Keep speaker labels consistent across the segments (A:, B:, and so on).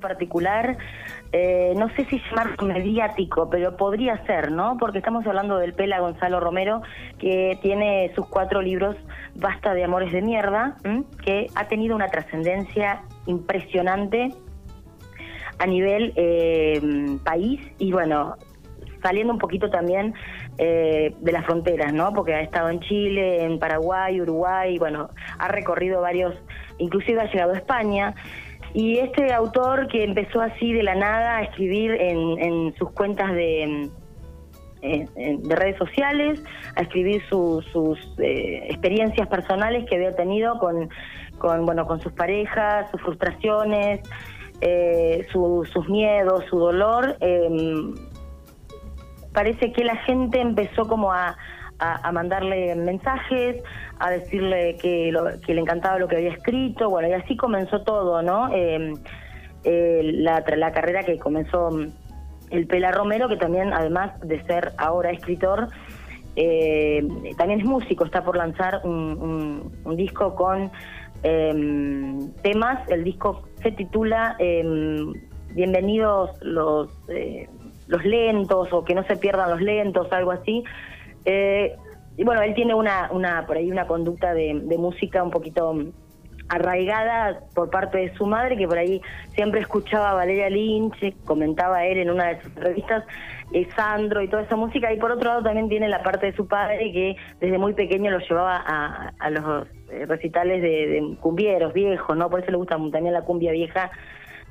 A: particular, eh, no sé si llamarlo mediático, pero podría ser, ¿no? Porque estamos hablando del Pela Gonzalo Romero, que tiene sus cuatro libros, Basta de Amores de Mierda, que ha tenido una trascendencia impresionante a nivel eh, país y bueno, saliendo un poquito también eh, de las fronteras, ¿no? Porque ha estado en Chile, en Paraguay, Uruguay, bueno, ha recorrido varios, inclusive ha llegado a España. Y este autor que empezó así de la nada a escribir en, sus cuentas de, de redes sociales, a escribir sus eh, experiencias personales que había tenido con, con, bueno, con sus parejas, sus frustraciones, eh, sus miedos, su dolor. Em, parece que la gente empezó como a, a, mandarle mensajes, a decirle que, que le encantaba lo que había escrito, bueno, y así comenzó todo, ¿no? Eh, eh, la, la carrera que comenzó mm, el Pela Romero, que también, además de ser ahora escritor, eh, también es músico, está por lanzar un, un, disco con em, temas, el disco se titula Bienvenidos los, los lentos o que no se pierdan los lentos, algo así. Eh, y bueno, él tiene una, una por ahí una conducta de, música un poquito arraigada por parte de su madre, que por ahí siempre escuchaba a Valeria Lynch, comentaba él en una de sus revistas, eh, Sandro y toda esa música, y por otro lado también tiene la parte de su padre que desde muy pequeño lo llevaba a, a los eh, recitales de, cumbieros viejos, ¿no? Por eso le gusta también la cumbia vieja,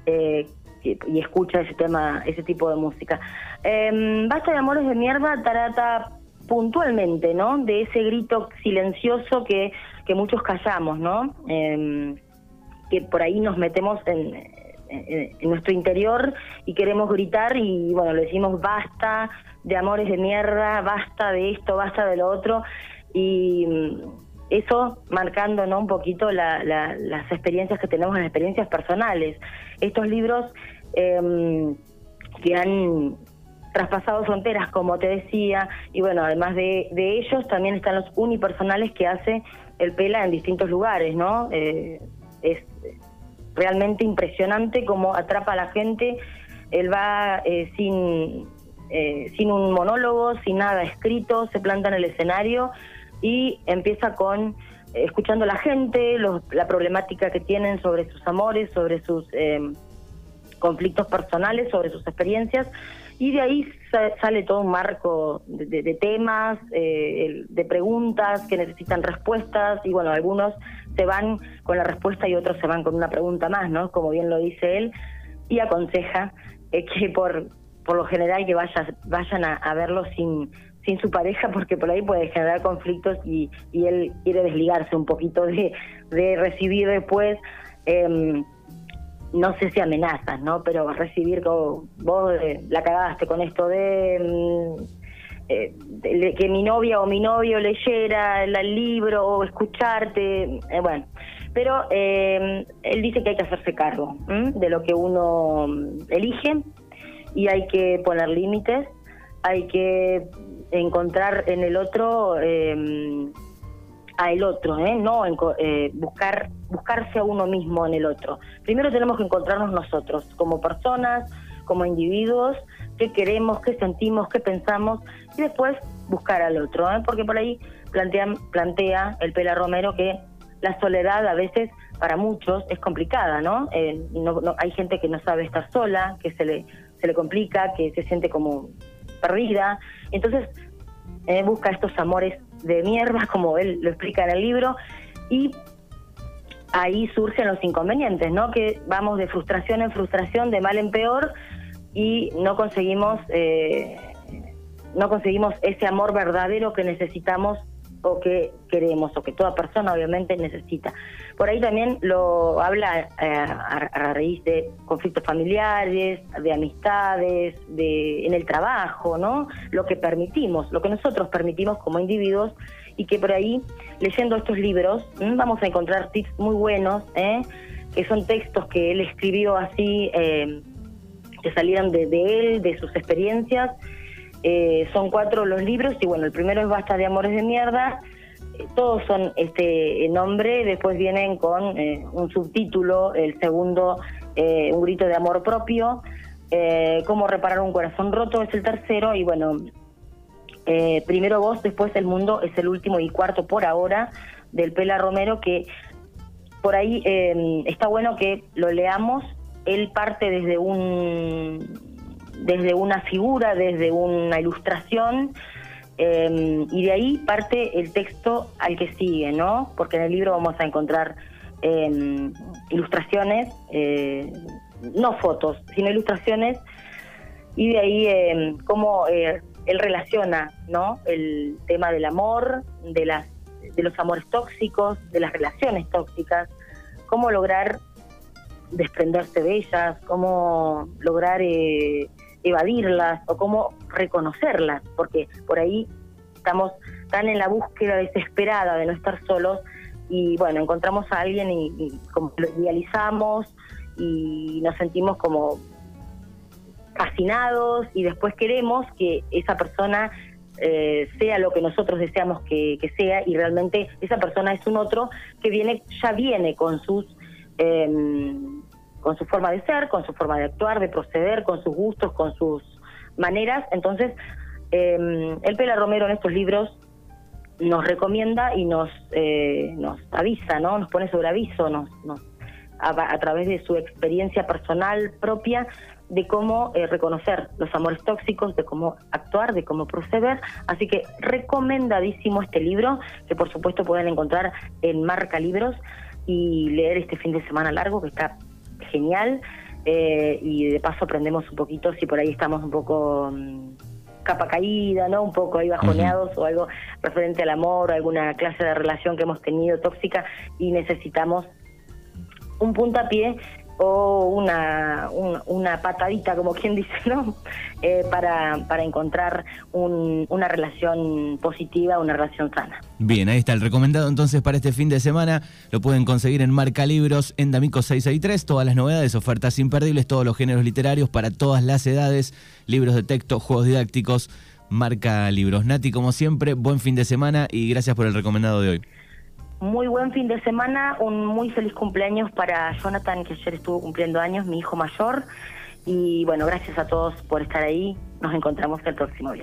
A: eh, y escucha ese tema, ese tipo de música. Eh, Basta de Amores de Mierda trata puntualmente, ¿no? De ese grito silencioso que, que muchos callamos, ¿no? Em, que por ahí nos metemos en, en, nuestro interior y queremos gritar y, bueno, le decimos basta de amores de mierda, basta de esto, basta de lo otro. Y mm, eso marcando ¿no? un poquito las experiencias que tenemos, las experiencias personales. Estos libros eh, que han traspasado fronteras, como te decía, y bueno, además de, ellos también están los unipersonales que hace el Pela en distintos lugares, ¿no? Eh, es realmente impresionante cómo atrapa a la gente, él va eh, sin, eh, sin un monólogo, sin nada escrito, se planta en el escenario y empieza con escuchando a la gente, la problemática que tienen sobre sus amores, sobre sus conflictos personales, sobre sus experiencias y de ahí sale todo un marco de, temas, eh, de preguntas que necesitan respuestas y bueno, algunos se van con la respuesta y otros se van con una pregunta más, ¿no? Como bien lo dice él, y aconseja eh, que por, por lo general que vayas, vayan a, verlo sin, sin su pareja porque por ahí puede generar conflictos y, y él quiere desligarse un poquito de, de recibir después. Eh, no sé si amenazas, ¿no? Pero recibir como vos eh, la cagaste con esto mm, eh, de, que mi novia o mi novio leyera el, libro o escucharte, eh, bueno. Pero él dice que hay que hacerse cargo de lo que uno mm, elige y hay que poner límites, hay que encontrar en el otro el otro, ¿eh? no eh, buscar buscarse a uno mismo en el otro. Primero tenemos que encontrarnos nosotros como personas, como individuos, qué queremos, qué sentimos, qué pensamos y después buscar al otro, ¿eh? porque por ahí plantea, el Pela Romero que la soledad a veces para muchos es complicada, ¿no? Eh, no, hay gente que no sabe estar sola, que se le se le complica, que se siente como perdida, entonces eh, busca estos amores de mierda, como él lo explica en el libro, y ahí surgen los inconvenientes, ¿no? Que vamos de frustración en frustración, de mal en peor, y no conseguimos, eh, no conseguimos ese amor verdadero que necesitamos o que queremos o que toda persona obviamente necesita. Por ahí también lo habla eh, a, raíz de conflictos familiares, de amistades, de en el trabajo, ¿no? Lo que permitimos, lo que nosotros permitimos como individuos y que por ahí leyendo estos libros vamos a encontrar tips muy buenos, ¿eh? que son textos que él escribió así, eh, que salieron de, de él, de sus experiencias eh, son cuatro los libros y bueno, el primero es Basta de Amores de Mierda. Eh, todos son este nombre, después vienen con eh, un subtítulo, el segundo eh, Un grito de amor propio, Cómo reparar un corazón roto es el tercero. Y bueno, Primero vos, después el mundo es el último y cuarto por ahora del Pela Romero que por ahí está bueno que lo leamos, él parte desde un desde una figura, desde una ilustración, em, y de ahí parte el texto al que sigue, ¿no? Porque en el libro vamos a encontrar em, ilustraciones, eh, no fotos, sino ilustraciones, y de ahí em, cómo eh, él relaciona, ¿no? El tema del amor, de las de los amores tóxicos, de las relaciones tóxicas, cómo lograr desprenderse de ellas, cómo lograr eh, evadirlas o cómo reconocerlas, porque por ahí estamos tan en la búsqueda desesperada de no estar solos y bueno, encontramos a alguien y, como lo idealizamos y nos sentimos como fascinados y después queremos que esa persona eh, sea lo que nosotros deseamos que, sea y realmente esa persona es un otro que viene ya viene con sus eh, con su forma de ser, con su forma de actuar, de proceder, con sus gustos, con sus maneras. Entonces, eh, el Pela Romero en estos libros nos recomienda y nos eh, nos avisa, ¿no? Nos pone sobre aviso, nos, nos a, través de su experiencia personal propia de cómo eh, reconocer los amores tóxicos, de cómo actuar, de cómo proceder. Así que recomendadísimo este libro, que por supuesto pueden encontrar en Marca Libros y leer este fin de semana largo, que está genial eh, y de paso aprendemos un poquito si por ahí estamos un poco mm, capa caída, ¿no? Un poco ahí bajoneados o algo referente al amor o alguna clase de relación que hemos tenido tóxica y necesitamos un puntapié o una, una patadita, como quien dice, ¿no? Eh, para, para encontrar una relación positiva, una relación sana.
B: Bien, ahí está el recomendado entonces para este fin de semana. Lo pueden conseguir en Marca Libros, en D'Amico 663. Todas las novedades, ofertas imperdibles, todos los géneros literarios para todas las edades, libros de texto, juegos didácticos. Marca Libros. Nati, como siempre, buen fin de semana y gracias por el recomendado de hoy.
A: Muy buen fin de semana, un muy feliz cumpleaños para Jonathan, que ayer estuvo cumpliendo años, mi hijo mayor. Y bueno, gracias a todos por estar ahí. Nos encontramos el próximo viernes.